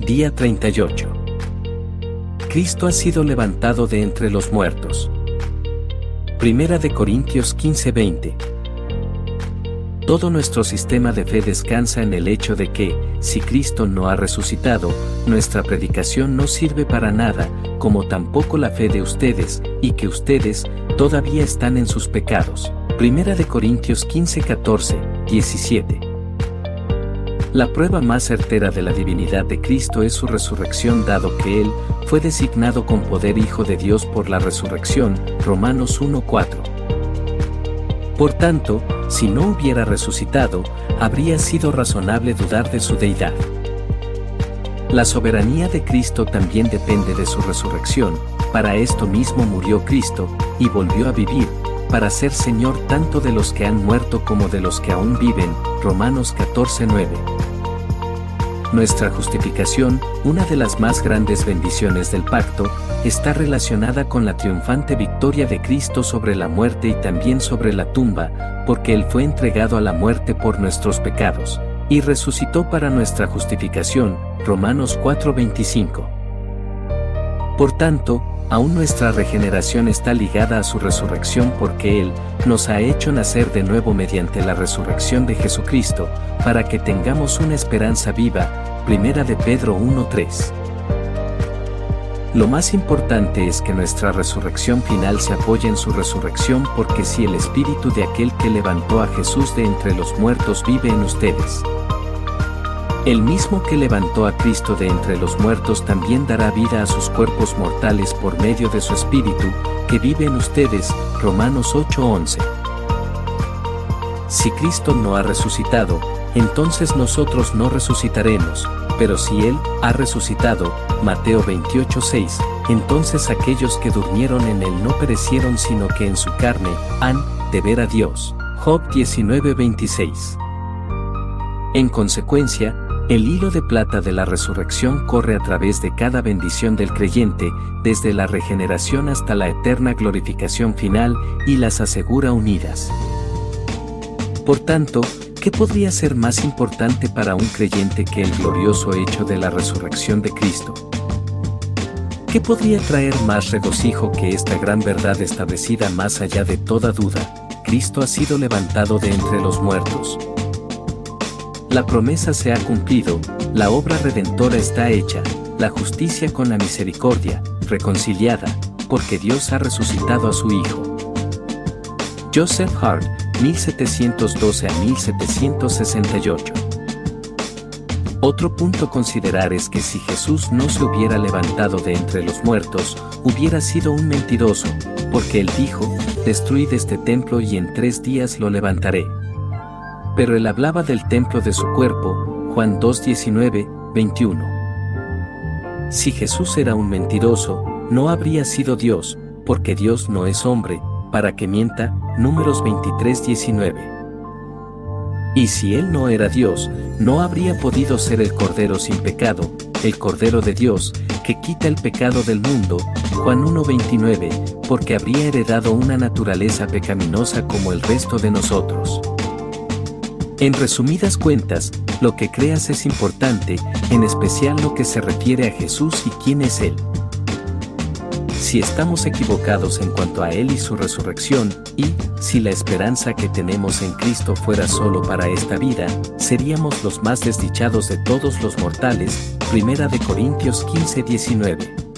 día 38. Cristo ha sido levantado de entre los muertos. Primera de Corintios 15:20. Todo nuestro sistema de fe descansa en el hecho de que, si Cristo no ha resucitado, nuestra predicación no sirve para nada, como tampoco la fe de ustedes, y que ustedes, todavía están en sus pecados. Primera de Corintios 15:14, 17. La prueba más certera de la divinidad de Cristo es su resurrección dado que Él fue designado con poder Hijo de Dios por la resurrección, Romanos 1.4. Por tanto, si no hubiera resucitado, habría sido razonable dudar de su deidad. La soberanía de Cristo también depende de su resurrección, para esto mismo murió Cristo, y volvió a vivir, para ser Señor tanto de los que han muerto como de los que aún viven, Romanos 14:9. Nuestra justificación, una de las más grandes bendiciones del pacto, está relacionada con la triunfante victoria de Cristo sobre la muerte y también sobre la tumba, porque Él fue entregado a la muerte por nuestros pecados, y resucitó para nuestra justificación, Romanos 4:25. Por tanto, aún nuestra regeneración está ligada a su resurrección porque Él nos ha hecho nacer de nuevo mediante la resurrección de Jesucristo, para que tengamos una esperanza viva. Primera de Pedro 1.3. Lo más importante es que nuestra resurrección final se apoye en su resurrección porque si el espíritu de aquel que levantó a Jesús de entre los muertos vive en ustedes, el mismo que levantó a Cristo de entre los muertos también dará vida a sus cuerpos mortales por medio de su Espíritu, que vive en ustedes. Romanos 8:11. Si Cristo no ha resucitado, entonces nosotros no resucitaremos, pero si Él ha resucitado, Mateo 28:6, entonces aquellos que durmieron en Él no perecieron sino que en su carne han de ver a Dios. Job 19:26. En consecuencia, el hilo de plata de la resurrección corre a través de cada bendición del creyente, desde la regeneración hasta la eterna glorificación final, y las asegura unidas. Por tanto, ¿qué podría ser más importante para un creyente que el glorioso hecho de la resurrección de Cristo? ¿Qué podría traer más regocijo que esta gran verdad establecida más allá de toda duda? Cristo ha sido levantado de entre los muertos. La promesa se ha cumplido, la obra redentora está hecha, la justicia con la misericordia, reconciliada, porque Dios ha resucitado a su Hijo. Joseph Hart, 1712 a 1768. Otro punto considerar es que si Jesús no se hubiera levantado de entre los muertos, hubiera sido un mentiroso, porque él dijo, destruid este templo y en tres días lo levantaré. Pero él hablaba del templo de su cuerpo, Juan 2, 19, 21. Si Jesús era un mentiroso, no habría sido Dios, porque Dios no es hombre, para que mienta, números 23, 19. Y si Él no era Dios, no habría podido ser el Cordero sin pecado, el Cordero de Dios, que quita el pecado del mundo, Juan 1.29, porque habría heredado una naturaleza pecaminosa como el resto de nosotros. En resumidas cuentas, lo que creas es importante, en especial lo que se refiere a Jesús y quién es Él. Si estamos equivocados en cuanto a Él y su resurrección, y, si la esperanza que tenemos en Cristo fuera solo para esta vida, seríamos los más desdichados de todos los mortales, Primera de Corintios 15-19.